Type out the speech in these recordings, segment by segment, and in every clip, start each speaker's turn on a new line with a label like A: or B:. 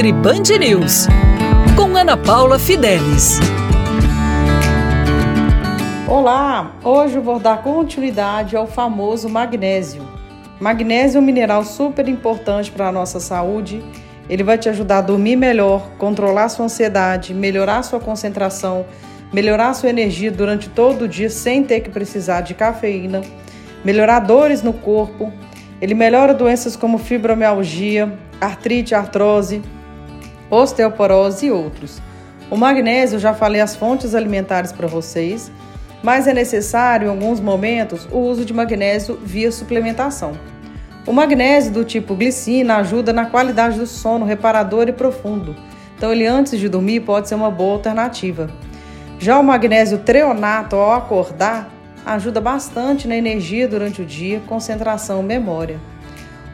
A: Nutri Band News, com Ana Paula Fidelis.
B: Olá, hoje eu vou dar continuidade ao famoso magnésio. Magnésio é um mineral super importante para a nossa saúde. Ele vai te ajudar a dormir melhor, controlar sua ansiedade, melhorar sua concentração, melhorar sua energia durante todo o dia sem ter que precisar de cafeína, melhorar dores no corpo. Ele melhora doenças como fibromialgia, artrite, artrose, osteoporose e outros. O magnésio, já falei as fontes alimentares para vocês, mas é necessário em alguns momentos o uso de magnésio via suplementação. O magnésio do tipo glicina ajuda na qualidade do sono reparador e profundo. Então ele antes de dormir pode ser uma boa alternativa. Já o magnésio treonato ao acordar ajuda bastante na energia durante o dia, concentração memória.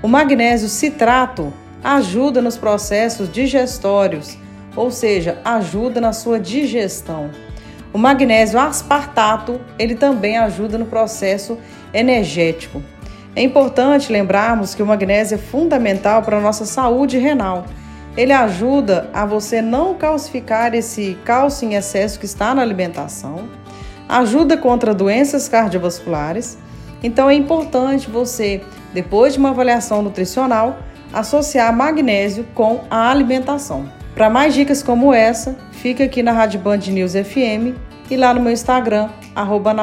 B: O magnésio citrato ajuda nos processos digestórios, ou seja, ajuda na sua digestão. O magnésio aspartato, ele também ajuda no processo energético. É importante lembrarmos que o magnésio é fundamental para a nossa saúde renal. Ele ajuda a você não calcificar esse cálcio em excesso que está na alimentação, ajuda contra doenças cardiovasculares. Então é importante você, depois de uma avaliação nutricional, associar magnésio com a alimentação. Para mais dicas como essa, fica aqui na Rádio Band News FM e lá no meu Instagram, arroba